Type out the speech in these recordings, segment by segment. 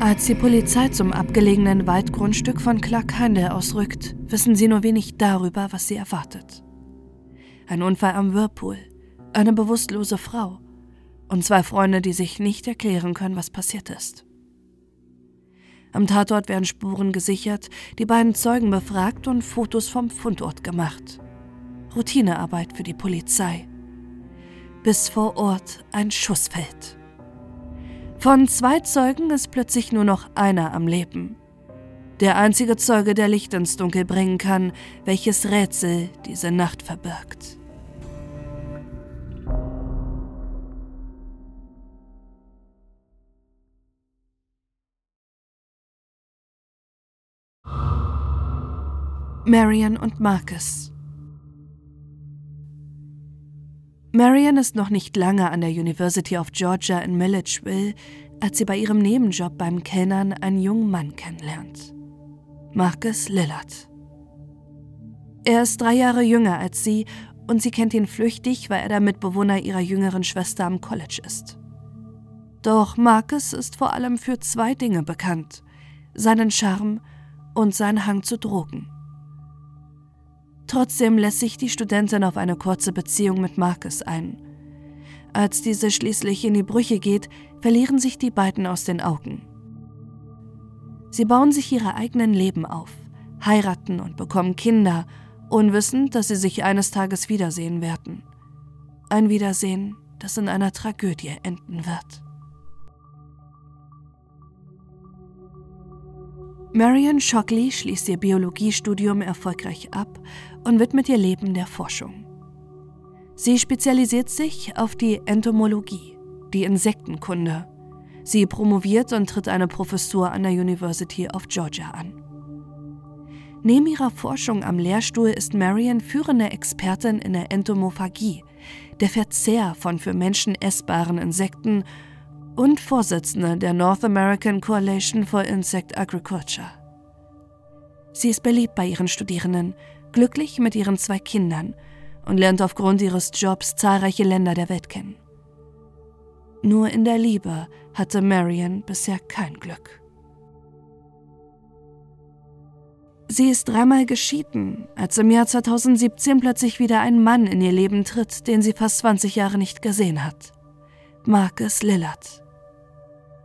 Als die Polizei zum abgelegenen Waldgrundstück von Clark Heindel ausrückt, wissen sie nur wenig darüber, was sie erwartet. Ein Unfall am Whirlpool, eine bewusstlose Frau und zwei Freunde, die sich nicht erklären können, was passiert ist. Am Tatort werden Spuren gesichert, die beiden Zeugen befragt und Fotos vom Fundort gemacht. Routinearbeit für die Polizei. Bis vor Ort ein Schuss fällt. Von zwei Zeugen ist plötzlich nur noch einer am Leben. Der einzige Zeuge, der Licht ins Dunkel bringen kann, welches Rätsel diese Nacht verbirgt. Marion und Marcus Marion ist noch nicht lange an der University of Georgia in Milledgeville, als sie bei ihrem Nebenjob beim Kellnern einen jungen Mann kennenlernt. Marcus Lillard. Er ist drei Jahre jünger als sie und sie kennt ihn flüchtig, weil er der Mitbewohner ihrer jüngeren Schwester am College ist. Doch Marcus ist vor allem für zwei Dinge bekannt: seinen Charme und seinen Hang zu Drogen. Trotzdem lässt sich die Studentin auf eine kurze Beziehung mit Marcus ein. Als diese schließlich in die Brüche geht, verlieren sich die beiden aus den Augen. Sie bauen sich ihre eigenen Leben auf, heiraten und bekommen Kinder, unwissend, dass sie sich eines Tages wiedersehen werden. Ein Wiedersehen, das in einer Tragödie enden wird. Marion Shockley schließt ihr Biologiestudium erfolgreich ab und widmet ihr Leben der Forschung. Sie spezialisiert sich auf die Entomologie, die Insektenkunde. Sie promoviert und tritt eine Professur an der University of Georgia an. Neben ihrer Forschung am Lehrstuhl ist Marion führende Expertin in der Entomophagie, der Verzehr von für Menschen essbaren Insekten und Vorsitzende der North American Coalition for Insect Agriculture. Sie ist beliebt bei ihren Studierenden, glücklich mit ihren zwei Kindern und lernt aufgrund ihres Jobs zahlreiche Länder der Welt kennen. Nur in der Liebe hatte Marion bisher kein Glück. Sie ist dreimal geschieden, als im Jahr 2017 plötzlich wieder ein Mann in ihr Leben tritt, den sie fast 20 Jahre nicht gesehen hat. Marcus Lillard.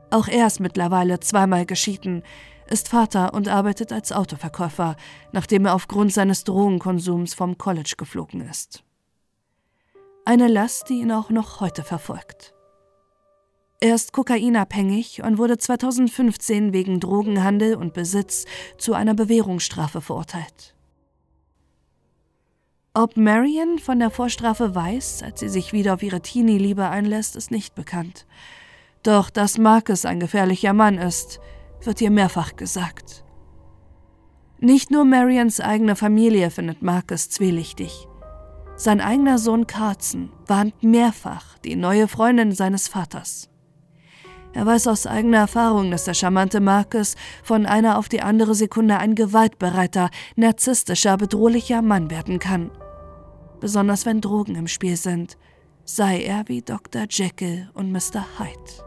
Auch er ist mittlerweile zweimal geschieden, ist Vater und arbeitet als Autoverkäufer, nachdem er aufgrund seines Drogenkonsums vom College geflogen ist. Eine Last, die ihn auch noch heute verfolgt. Er ist kokainabhängig und wurde 2015 wegen Drogenhandel und Besitz zu einer Bewährungsstrafe verurteilt. Ob Marion von der Vorstrafe weiß, als sie sich wieder auf ihre Teenie-Liebe einlässt, ist nicht bekannt. Doch dass Marcus ein gefährlicher Mann ist, wird ihr mehrfach gesagt. Nicht nur Marians eigene Familie findet Marcus zwielichtig. Sein eigener Sohn Carson warnt mehrfach die neue Freundin seines Vaters. Er weiß aus eigener Erfahrung, dass der charmante Marcus von einer auf die andere Sekunde ein gewaltbereiter, narzisstischer, bedrohlicher Mann werden kann. Besonders wenn Drogen im Spiel sind, sei er wie Dr. Jekyll und Mr. Hyde.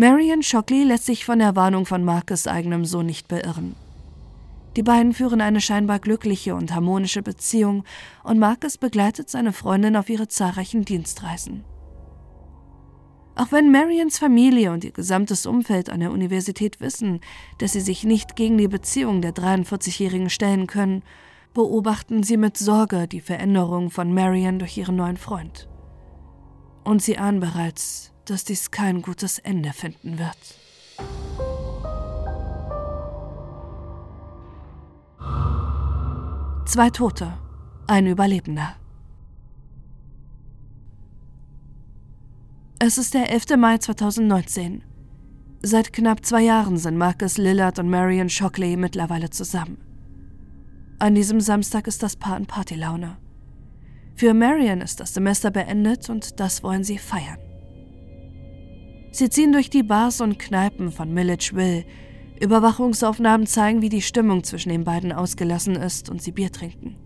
Marion Shockley lässt sich von der Warnung von Marcus eigenem Sohn nicht beirren. Die beiden führen eine scheinbar glückliche und harmonische Beziehung und Marcus begleitet seine Freundin auf ihre zahlreichen Dienstreisen. Auch wenn Marions Familie und ihr gesamtes Umfeld an der Universität wissen, dass sie sich nicht gegen die Beziehung der 43-Jährigen stellen können, beobachten sie mit Sorge die Veränderung von Marion durch ihren neuen Freund. Und sie ahnen bereits, dass dies kein gutes Ende finden wird. Zwei Tote, ein Überlebender. Es ist der 11. Mai 2019. Seit knapp zwei Jahren sind Marcus Lillard und Marion Shockley mittlerweile zusammen. An diesem Samstag ist das Paar in Partylaune. Für Marion ist das Semester beendet und das wollen sie feiern. Sie ziehen durch die Bars und Kneipen von Milledgeville. Überwachungsaufnahmen zeigen, wie die Stimmung zwischen den beiden ausgelassen ist und sie Bier trinken.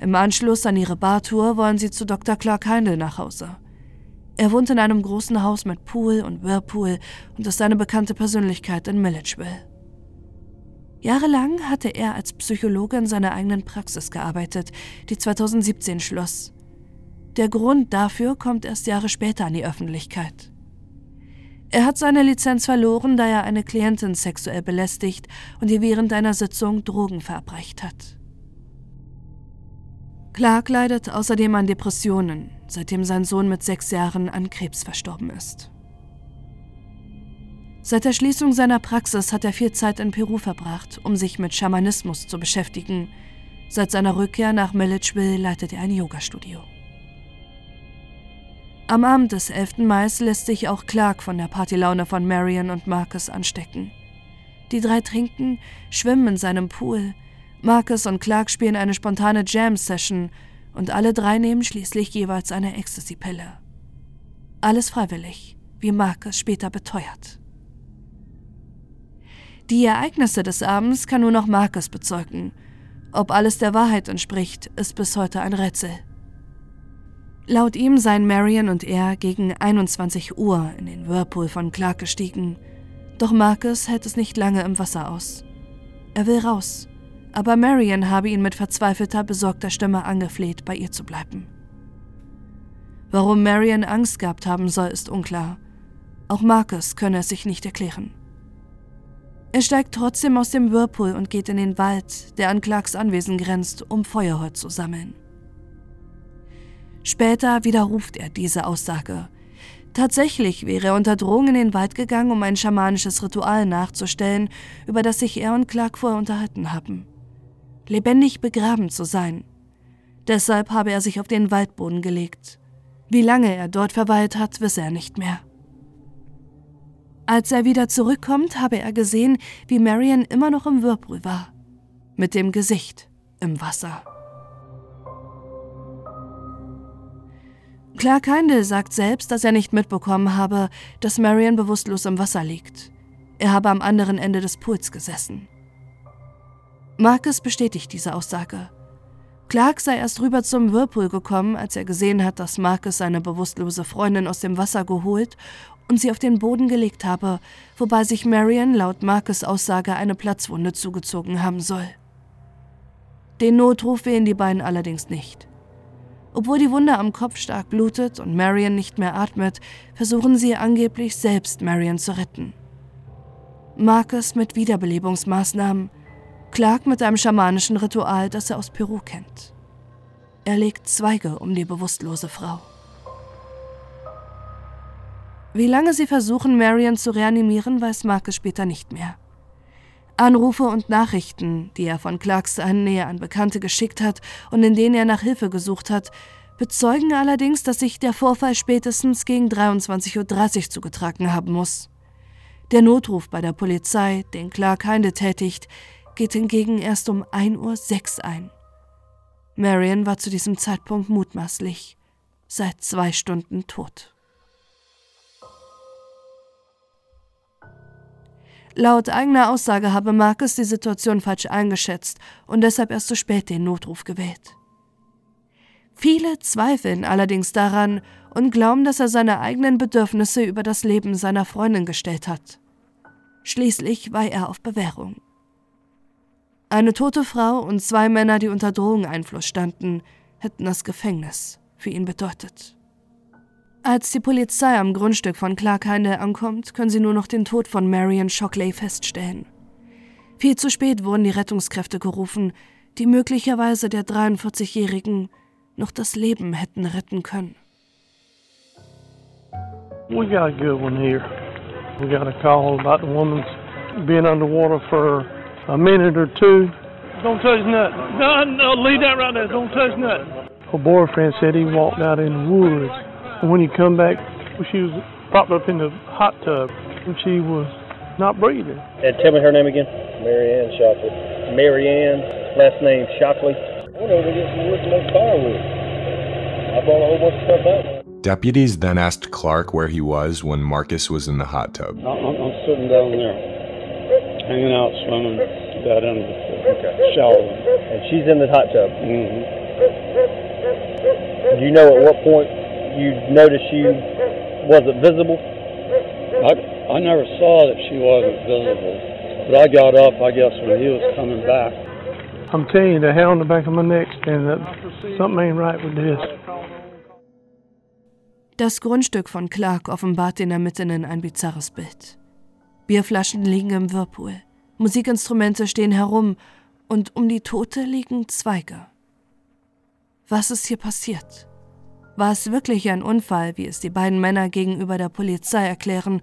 Im Anschluss an ihre Bartour wollen sie zu Dr. Clark Heindel nach Hause. Er wohnt in einem großen Haus mit Pool und Whirlpool und ist eine bekannte Persönlichkeit in Milledgeville. Jahrelang hatte er als Psychologe in seiner eigenen Praxis gearbeitet, die 2017 schloss. Der Grund dafür kommt erst Jahre später an die Öffentlichkeit. Er hat seine Lizenz verloren, da er eine Klientin sexuell belästigt und ihr während einer Sitzung Drogen verabreicht hat. Clark leidet außerdem an Depressionen, seitdem sein Sohn mit sechs Jahren an Krebs verstorben ist. Seit der Schließung seiner Praxis hat er viel Zeit in Peru verbracht, um sich mit Schamanismus zu beschäftigen. Seit seiner Rückkehr nach Milledgeville leitet er ein Yoga-Studio. Am Abend des 11. Mai lässt sich auch Clark von der Partylaune von Marion und Marcus anstecken. Die drei trinken, schwimmen in seinem Pool. Marcus und Clark spielen eine spontane Jam-Session und alle drei nehmen schließlich jeweils eine Ecstasy-Pille. Alles freiwillig, wie Marcus später beteuert. Die Ereignisse des Abends kann nur noch Marcus bezeugen. Ob alles der Wahrheit entspricht, ist bis heute ein Rätsel. Laut ihm seien Marion und er gegen 21 Uhr in den Whirlpool von Clark gestiegen. Doch Marcus hält es nicht lange im Wasser aus. Er will raus, aber Marion habe ihn mit verzweifelter, besorgter Stimme angefleht, bei ihr zu bleiben. Warum Marion Angst gehabt haben soll, ist unklar. Auch Marcus könne es sich nicht erklären. Er steigt trotzdem aus dem Whirlpool und geht in den Wald, der an Clarks Anwesen grenzt, um Feuerholz zu sammeln. Später widerruft er diese Aussage. Tatsächlich wäre er unter Drohung in den Wald gegangen, um ein schamanisches Ritual nachzustellen, über das sich er und Clark vorher unterhalten haben. Lebendig begraben zu sein. Deshalb habe er sich auf den Waldboden gelegt. Wie lange er dort verweilt hat, wisse er nicht mehr. Als er wieder zurückkommt, habe er gesehen, wie Marion immer noch im Whirlpool war. Mit dem Gesicht im Wasser. Clark Heindel sagt selbst, dass er nicht mitbekommen habe, dass Marion bewusstlos im Wasser liegt. Er habe am anderen Ende des Pools gesessen. Marcus bestätigt diese Aussage. Clark sei erst rüber zum Whirlpool gekommen, als er gesehen hat, dass Marcus seine bewusstlose Freundin aus dem Wasser geholt und sie auf den Boden gelegt habe, wobei sich Marion laut Marcus Aussage eine Platzwunde zugezogen haben soll. Den Notruf wählen die beiden allerdings nicht. Obwohl die Wunde am Kopf stark blutet und Marion nicht mehr atmet, versuchen sie angeblich selbst Marion zu retten. Marcus mit Wiederbelebungsmaßnahmen, Clark mit einem schamanischen Ritual, das er aus Peru kennt. Er legt Zweige um die bewusstlose Frau. Wie lange sie versuchen, Marion zu reanimieren, weiß Marcus später nicht mehr. Anrufe und Nachrichten, die er von Clarks Nähe an Bekannte geschickt hat und in denen er nach Hilfe gesucht hat, bezeugen allerdings, dass sich der Vorfall spätestens gegen 23.30 Uhr zugetragen haben muss. Der Notruf bei der Polizei, den Clark Heinde tätigt, geht hingegen erst um 1.06 Uhr ein. Marion war zu diesem Zeitpunkt mutmaßlich seit zwei Stunden tot. Laut eigener Aussage habe Marcus die Situation falsch eingeschätzt und deshalb erst zu spät den Notruf gewählt. Viele zweifeln allerdings daran und glauben, dass er seine eigenen Bedürfnisse über das Leben seiner Freundin gestellt hat. Schließlich war er auf Bewährung. Eine tote Frau und zwei Männer, die unter Drogeneinfluss standen, hätten das Gefängnis für ihn bedeutet. Als die Polizei am Grundstück von Clark Heindel ankommt, können sie nur noch den Tod von Marion Shockley feststellen. Viel zu spät wurden die Rettungskräfte gerufen, die möglicherweise der 43-Jährigen noch das Leben hätten retten können. We got a good one here. We got a call about the woman's being underwater for a minute or two. Don't touch nothing. No, no, leave that right there. Don't touch nothing. Her boyfriend said he walked out in the woods. And when he come back, she was propped up in the hot tub and she was not breathing. And tell me her name again. Marianne Shockley. Marianne, last name Shockley. I went over to get some wood to make firewood. I brought a whole bunch of stuff out. Deputies then asked Clark where he was when Marcus was in the hot tub. I'm, I'm sitting down there, hanging out, swimming, got in the shower. And she's in the hot tub. Mm-hmm. Do you know at what point you noticed you Was it visible? I, I never saw that she wasn't visible, but I got up, I guess, when he was coming back. I'm telling you, the hair on the back of my neck standing up. Something ain't right with this. Das Grundstück von Clark offenbart den Ermittlern ein bizarres Bild. Bierflaschen liegen im Whirlpool, Musikinstrumente stehen herum und um die Tote liegen Zweige. Was ist hier passiert? War es wirklich ein Unfall, wie es die beiden Männer gegenüber der Polizei erklären,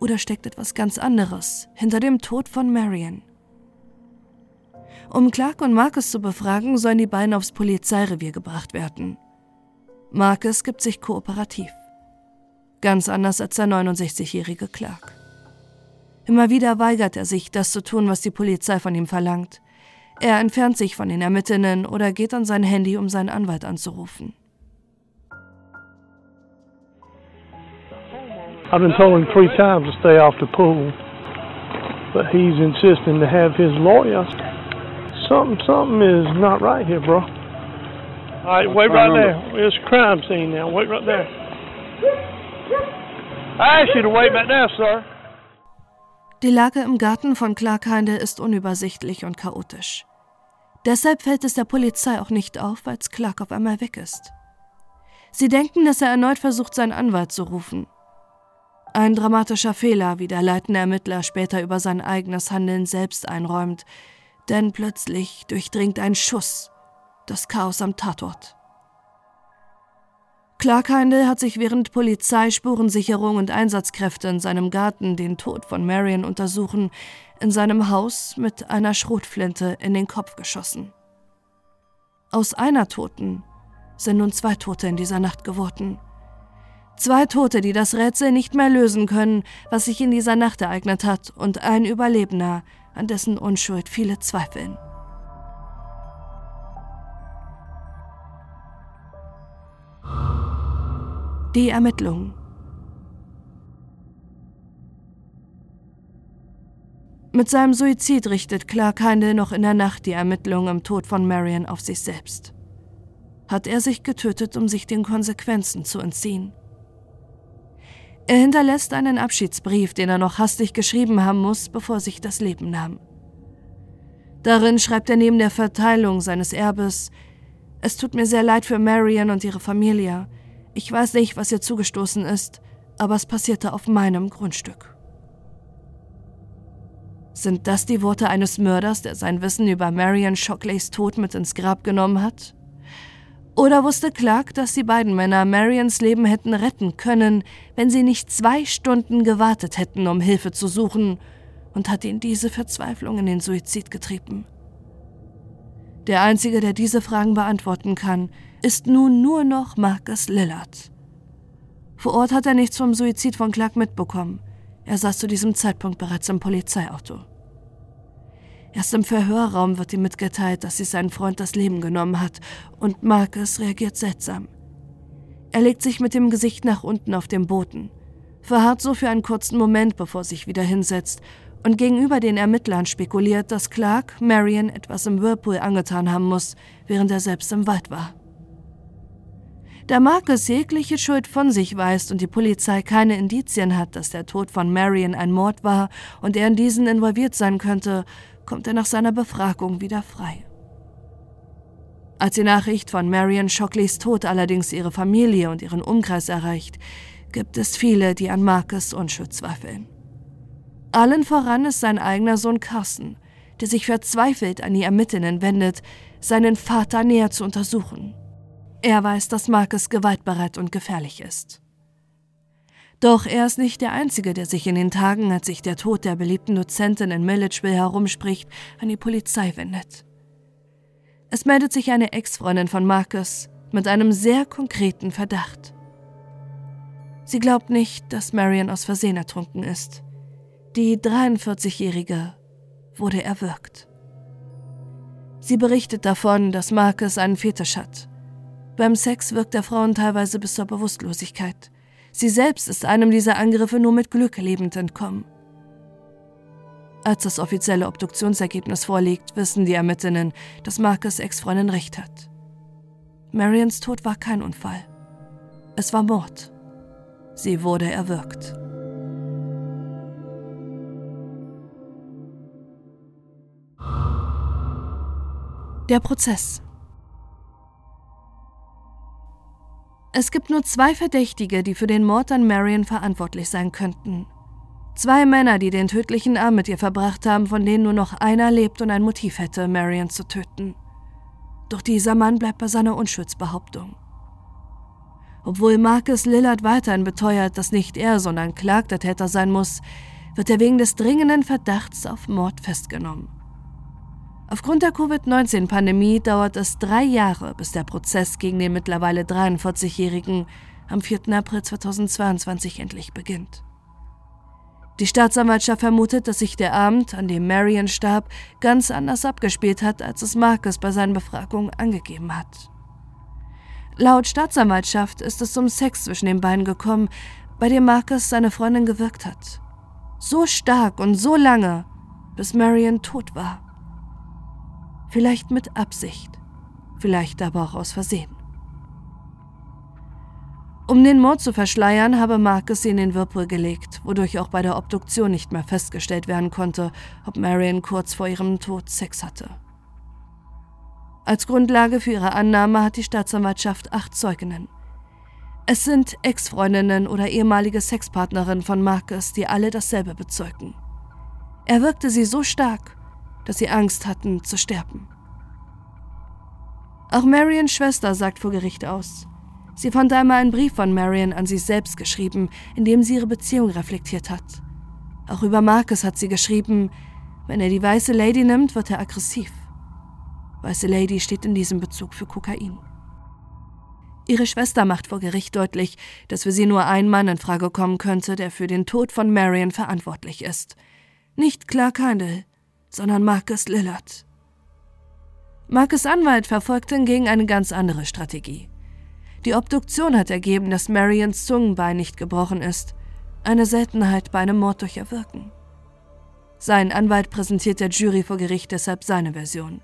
oder steckt etwas ganz anderes hinter dem Tod von Marion? Um Clark und Marcus zu befragen, sollen die beiden aufs Polizeirevier gebracht werden. Marcus gibt sich kooperativ. Ganz anders als der 69-jährige Clark. Immer wieder weigert er sich, das zu tun, was die Polizei von ihm verlangt. Er entfernt sich von den Ermittlern oder geht an sein Handy, um seinen Anwalt anzurufen. I've been told him three times to stay off the pool, but he's insisting to have his lawyer. Something, something is not right here, bro. All right, wait right there. It's a crime scene now. Wait right there. I asked you to wait back there, sir. Die Lage im Garten von Clark Heinde ist unübersichtlich und chaotisch. Deshalb fällt es der Polizei auch nicht auf, als Clark auf einmal weg ist. Sie denken, dass er erneut versucht, seinen Anwalt zu rufen. Ein dramatischer Fehler, wie der leitende Ermittler später über sein eigenes Handeln selbst einräumt, denn plötzlich durchdringt ein Schuss das Chaos am Tatort. Clark Heindel hat sich während Polizei, Spurensicherung und Einsatzkräfte in seinem Garten den Tod von Marion untersuchen, in seinem Haus mit einer Schrotflinte in den Kopf geschossen. Aus einer Toten sind nun zwei Tote in dieser Nacht geworden. Zwei Tote, die das Rätsel nicht mehr lösen können, was sich in dieser Nacht ereignet hat, und ein Überlebender, an dessen Unschuld viele zweifeln. Die Ermittlungen. Mit seinem Suizid richtet Clark Heindel noch in der Nacht die Ermittlungen im Tod von Marion auf sich selbst. Hat er sich getötet, um sich den Konsequenzen zu entziehen? Er hinterlässt einen Abschiedsbrief, den er noch hastig geschrieben haben muss, bevor sich das Leben nahm. Darin schreibt er neben der Verteilung seines Erbes, es tut mir sehr leid für Marion und ihre Familie. Ich weiß nicht, was ihr zugestoßen ist, aber es passierte auf meinem Grundstück. Sind das die Worte eines Mörders, der sein Wissen über Marion Shockleys Tod mit ins Grab genommen hat? Oder wusste Clark, dass die beiden Männer Marions Leben hätten retten können, wenn sie nicht zwei Stunden gewartet hätten, um Hilfe zu suchen, und hat ihn diese Verzweiflung in den Suizid getrieben? Der Einzige, der diese Fragen beantworten kann, ist nun nur noch Marcus Lillard. Vor Ort hat er nichts vom Suizid von Clark mitbekommen. Er saß zu diesem Zeitpunkt bereits im Polizeiauto. Erst im Verhörraum wird ihm mitgeteilt, dass sich sein Freund das Leben genommen hat, und Marcus reagiert seltsam. Er legt sich mit dem Gesicht nach unten auf den Boden, verharrt so für einen kurzen Moment, bevor er sich wieder hinsetzt und gegenüber den Ermittlern spekuliert, dass Clark Marion etwas im Whirlpool angetan haben muss, während er selbst im Wald war. Da Marcus jegliche Schuld von sich weist und die Polizei keine Indizien hat, dass der Tod von Marion ein Mord war und er in diesen involviert sein könnte, kommt er nach seiner Befragung wieder frei. Als die Nachricht von Marion Shockleys Tod allerdings ihre Familie und ihren Umkreis erreicht, gibt es viele, die an Marcus Unschuld zweifeln. Allen voran ist sein eigener Sohn Carson, der sich verzweifelt an die Ermittlerinnen wendet, seinen Vater näher zu untersuchen. Er weiß, dass Marcus gewaltbereit und gefährlich ist. Doch er ist nicht der Einzige, der sich in den Tagen, als sich der Tod der beliebten Dozentin in Milledgeville herumspricht, an die Polizei wendet. Es meldet sich eine Ex-Freundin von Marcus mit einem sehr konkreten Verdacht. Sie glaubt nicht, dass Marion aus Versehen ertrunken ist. Die 43-Jährige wurde erwürgt. Sie berichtet davon, dass Marcus einen Fetisch hat. Beim Sex wirkt er Frauen teilweise bis zur Bewusstlosigkeit. Sie selbst ist einem dieser Angriffe nur mit Glück lebend entkommen. Als das offizielle Obduktionsergebnis vorliegt, wissen die Ermittlerinnen, dass Marcus Ex-Freundin recht hat. Marians Tod war kein Unfall. Es war Mord. Sie wurde erwürgt. Der Prozess. Es gibt nur zwei Verdächtige, die für den Mord an Marion verantwortlich sein könnten. Zwei Männer, die den tödlichen Abend mit ihr verbracht haben, von denen nur noch einer lebt und ein Motiv hätte, Marion zu töten. Doch dieser Mann bleibt bei seiner Unschuldsbehauptung. Obwohl Marcus Lillard weiterhin beteuert, dass nicht er, sondern Clark der Täter sein muss, wird er wegen des dringenden Verdachts auf Mord festgenommen. Aufgrund der Covid-19-Pandemie dauert es drei Jahre, bis der Prozess gegen den mittlerweile 43-Jährigen am 4. April 2022 endlich beginnt. Die Staatsanwaltschaft vermutet, dass sich der Abend, an dem Marion starb, ganz anders abgespielt hat, als es Marcus bei seinen Befragungen angegeben hat. Laut Staatsanwaltschaft ist es zum Sex zwischen den beiden gekommen, bei dem Marcus seine Freundin gewirkt hat. So stark und so lange, bis Marion tot war. Vielleicht mit Absicht, vielleicht aber auch aus Versehen. Um den Mord zu verschleiern, habe Marcus sie in den Whirlpool gelegt, wodurch auch bei der Obduktion nicht mehr festgestellt werden konnte, ob Marion kurz vor ihrem Tod Sex hatte. Als Grundlage für ihre Annahme hat die Staatsanwaltschaft acht Zeuginnen. Es sind Ex-Freundinnen oder ehemalige Sexpartnerinnen von Marcus, die alle dasselbe bezeugen. Er wirkte sie so stark, dass sie Angst hatten zu sterben. Auch Marions Schwester sagt vor Gericht aus. Sie fand einmal einen Brief von Marion an sich selbst geschrieben, in dem sie ihre Beziehung reflektiert hat. Auch über Marcus hat sie geschrieben, wenn er die weiße Lady nimmt, wird er aggressiv. Weiße Lady steht in diesem Bezug für Kokain. Ihre Schwester macht vor Gericht deutlich, dass für sie nur ein Mann in Frage kommen könnte, der für den Tod von Marion verantwortlich ist. Nicht Clark Handel, sondern Marcus Lillard. Marcus Anwalt verfolgt hingegen eine ganz andere Strategie. Die Obduktion hat ergeben, dass Marions Zungenbein nicht gebrochen ist, eine Seltenheit bei einem Mord durch Erwirken. Sein Anwalt präsentiert der Jury vor Gericht deshalb seine Version.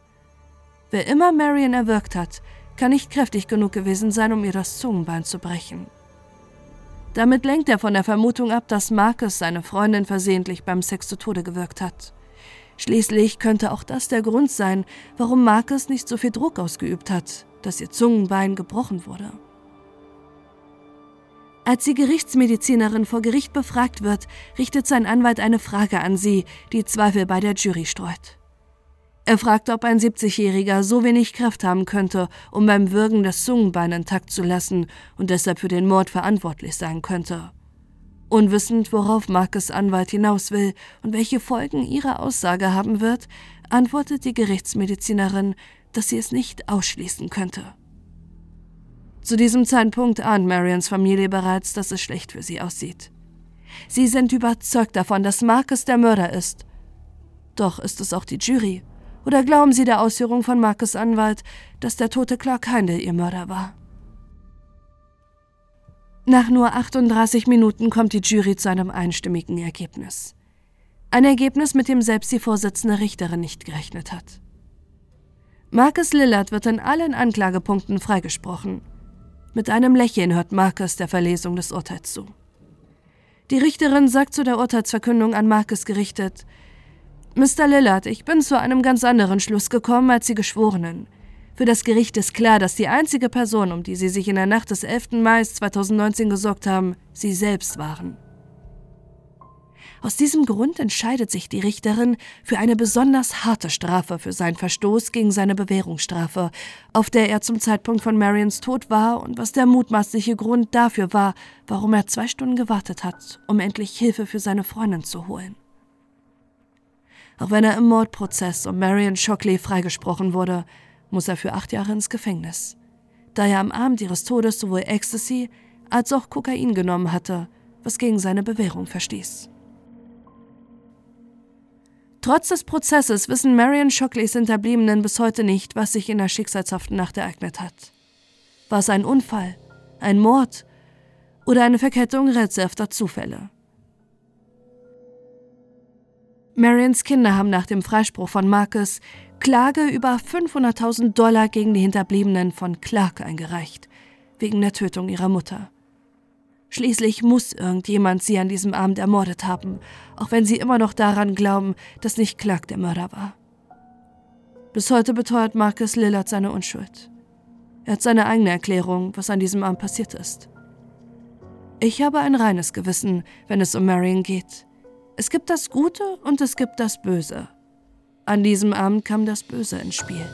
Wer immer Marion erwürgt hat, kann nicht kräftig genug gewesen sein, um ihr das Zungenbein zu brechen. Damit lenkt er von der Vermutung ab, dass Marcus seine Freundin versehentlich beim Sex zu Tode gewirkt hat. Schließlich könnte auch das der Grund sein, warum Marcus nicht so viel Druck ausgeübt hat, dass ihr Zungenbein gebrochen wurde. Als die Gerichtsmedizinerin vor Gericht befragt wird, richtet sein Anwalt eine Frage an sie, die Zweifel bei der Jury streut. Er fragt, ob ein 70-Jähriger so wenig Kraft haben könnte, um beim Würgen das Zungenbein intakt zu lassen und deshalb für den Mord verantwortlich sein könnte. Unwissend, worauf Marcus Anwalt hinaus will und welche Folgen ihre Aussage haben wird, antwortet die Gerichtsmedizinerin, dass sie es nicht ausschließen könnte. Zu diesem Zeitpunkt ahnt Marions Familie bereits, dass es schlecht für sie aussieht. Sie sind überzeugt davon, dass Marcus der Mörder ist. Doch ist es auch die Jury? Oder glauben sie der Ausführung von Marcus Anwalt, dass der tote Clark Heindel ihr Mörder war? Nach nur 38 Minuten kommt die Jury zu einem einstimmigen Ergebnis. Ein Ergebnis, mit dem selbst die Vorsitzende Richterin nicht gerechnet hat. Marcus Lillard wird in allen Anklagepunkten freigesprochen. Mit einem Lächeln hört Marcus der Verlesung des Urteils zu. Die Richterin sagt zu der Urteilsverkündung an Marcus gerichtet: Mr. Lillard, ich bin zu einem ganz anderen Schluss gekommen als die Geschworenen. Für das Gericht ist klar, dass die einzige Person, um die sie sich in der Nacht des 11. Mai 2019 gesorgt haben, sie selbst waren. Aus diesem Grund entscheidet sich die Richterin für eine besonders harte Strafe für seinen Verstoß gegen seine Bewährungsstrafe, auf der er zum Zeitpunkt von Marions Tod war und was der mutmaßliche Grund dafür war, warum er zwei Stunden gewartet hat, um endlich Hilfe für seine Freundin zu holen. Auch wenn er im Mordprozess um Marion Shockley freigesprochen wurde, muss er für acht Jahre ins Gefängnis, da er am Abend ihres Todes sowohl Ecstasy als auch Kokain genommen hatte, was gegen seine Bewährung verstieß. Trotz des Prozesses wissen Marion Shockleys Hinterbliebenen bis heute nicht, was sich in der schicksalshaften Nacht ereignet hat. War es ein Unfall, ein Mord oder eine Verkettung rätselhafter Zufälle? Marions Kinder haben nach dem Freispruch von Marcus Klage über 500.000 Dollar gegen die Hinterbliebenen von Clark eingereicht, wegen der Tötung ihrer Mutter. Schließlich muss irgendjemand sie an diesem Abend ermordet haben, auch wenn sie immer noch daran glauben, dass nicht Clark der Mörder war. Bis heute beteuert Marcus Lillard seine Unschuld. Er hat seine eigene Erklärung, was an diesem Abend passiert ist. Ich habe ein reines Gewissen, wenn es um Marion geht. Es gibt das Gute und es gibt das Böse. An diesem Abend kam das Böse ins Spiel.